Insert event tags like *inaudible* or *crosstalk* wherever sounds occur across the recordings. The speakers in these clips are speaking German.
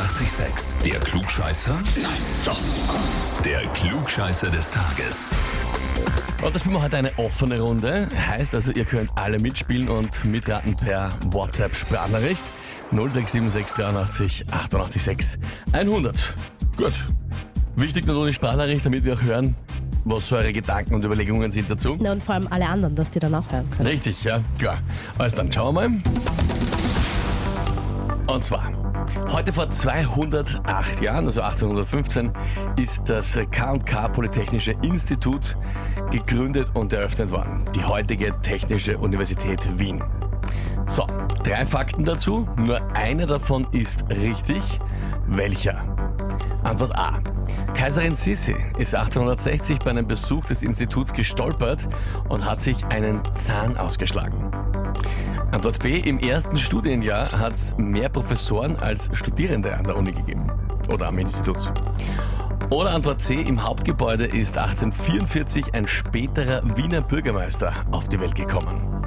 886, der Klugscheißer? Nein, doch. Der Klugscheißer des Tages. Und das spielen wir heute eine offene Runde. Heißt also, ihr könnt alle mitspielen und mitraten per WhatsApp-Sprachnachricht 0676 88 6 100. Gut. Wichtig nur die Sprachnachricht, damit wir auch hören, was eure Gedanken und Überlegungen sind dazu. Na, und vor allem alle anderen, dass die dann auch hören können. Richtig, ja, klar. Also dann schauen wir mal. Und zwar, heute vor 208 Jahren, also 1815, ist das K&K Polytechnische Institut gegründet und eröffnet worden. Die heutige Technische Universität Wien. So, drei Fakten dazu. Nur einer davon ist richtig. Welcher? Antwort A. Kaiserin Sissi ist 1860 bei einem Besuch des Instituts gestolpert und hat sich einen Zahn ausgeschlagen. Antwort B. Im ersten Studienjahr hat es mehr Professoren als Studierende an der Uni gegeben. Oder am Institut. Oder Antwort C. Im Hauptgebäude ist 1844 ein späterer Wiener Bürgermeister auf die Welt gekommen.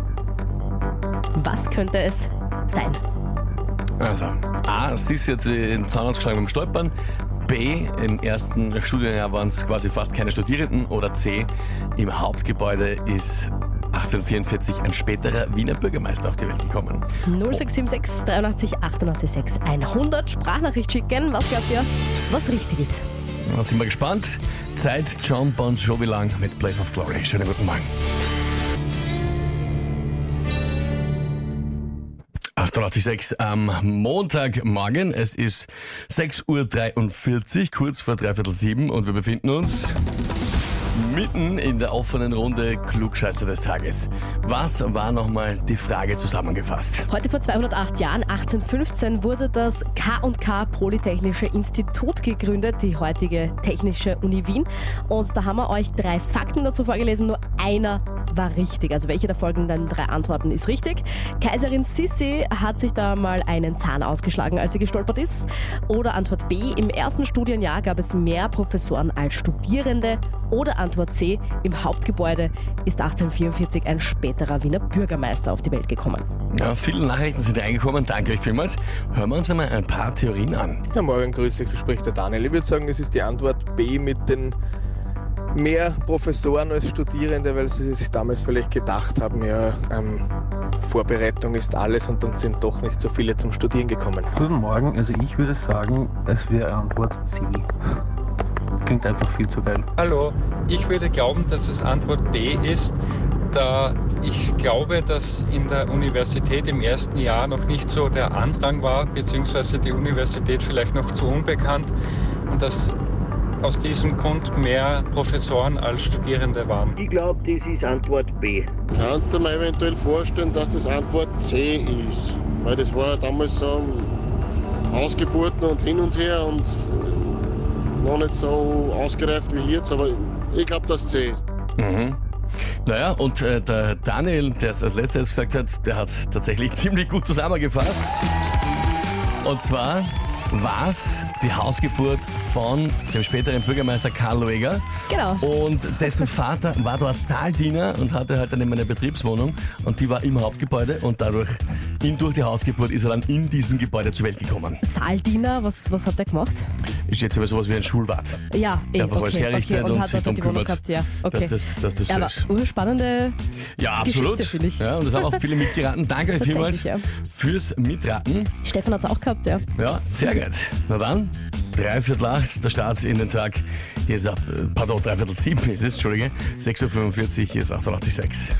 Was könnte es sein? Also, A. Sissi hat sich den Zahn ausgeschlagen beim Stolpern. B. Im ersten Studienjahr waren es quasi fast keine Studierenden. Oder C. Im Hauptgebäude ist 1844 ein späterer Wiener Bürgermeister auf die Welt gekommen. 0676 83 88 6 100 Sprachnachricht schicken. Was glaubt ihr, was richtig ist? Da sind wir gespannt. Zeit John Bon Jovi lang mit Place of Glory. Schönen guten Morgen. 886 am Montagmorgen. Es ist 6.43 Uhr, kurz vor dreiviertel sieben und wir befinden uns mitten in der offenen Runde Klugscheißer des Tages. Was war nochmal die Frage zusammengefasst? Heute vor 208 Jahren, 1815, wurde das K&K Polytechnische Institut gegründet, die heutige Technische Uni Wien. Und da haben wir euch drei Fakten dazu vorgelesen, nur einer war richtig. Also welche der folgenden drei Antworten ist richtig? Kaiserin Sissi hat sich da mal einen Zahn ausgeschlagen, als sie gestolpert ist. Oder Antwort B, im ersten Studienjahr gab es mehr Professoren als Studierende. Oder Antwort C, im Hauptgebäude ist 1844 ein späterer Wiener Bürgermeister auf die Welt gekommen. Ja, viele Nachrichten sind reingekommen. Danke euch vielmals. Hören wir uns einmal ein paar Theorien an. Ja, morgen grüß dich, so spricht der Daniel. Ich würde sagen, es ist die Antwort B mit den mehr Professoren als Studierende, weil sie sich damals vielleicht gedacht haben, ja, ähm, Vorbereitung ist alles und dann sind doch nicht so viele zum Studieren gekommen. Guten Morgen, also ich würde sagen, es wäre Antwort C. Klingt einfach viel zu geil. Hallo, ich würde glauben, dass es Antwort B ist, da ich glaube, dass in der Universität im ersten Jahr noch nicht so der Andrang war, beziehungsweise die Universität vielleicht noch zu unbekannt und dass aus diesem Grund mehr Professoren als Studierende waren. Ich glaube, das ist Antwort B. Könnte man eventuell vorstellen, dass das Antwort C ist. Weil das war ja damals so Hausgeburten und hin und her und noch nicht so ausgereift wie jetzt, aber ich glaube, dass C ist. Mhm. Naja, und äh, der Daniel, der es als letztes gesagt hat, der hat tatsächlich *laughs* ziemlich gut zusammengefasst. Und zwar war es die Hausgeburt von dem späteren Bürgermeister Karl Lueger. Genau. Und dessen Vater war dort Saaldiener und hatte halt dann immer eine Betriebswohnung und die war im Hauptgebäude und dadurch, ihn durch die Hausgeburt, ist er dann in diesem Gebäude zur Welt gekommen. Saaldiener, was, was hat er gemacht? Ist jetzt aber sowas wie ein Schulwart. Ja, eh, Der einfach okay, alles herrichtet okay. und, und hat sich darum kümmert, gehabt, ja. Okay. dass das, dass das ja, so aber ist. urspannende Ja, absolut. Geschichte, ich. Ja, und das haben auch viele mitgeraten. Danke euch vielmals Tatsächlich, fürs Mitraten. Stefan hat es auch gehabt, ja. Ja, sehr gut. Na dann, dreiviertel acht, der Start in den Tag. Hier ist, äh, pardon, dreiviertel sieben ist es, Entschuldige. 6.45 Uhr, hier ist 886.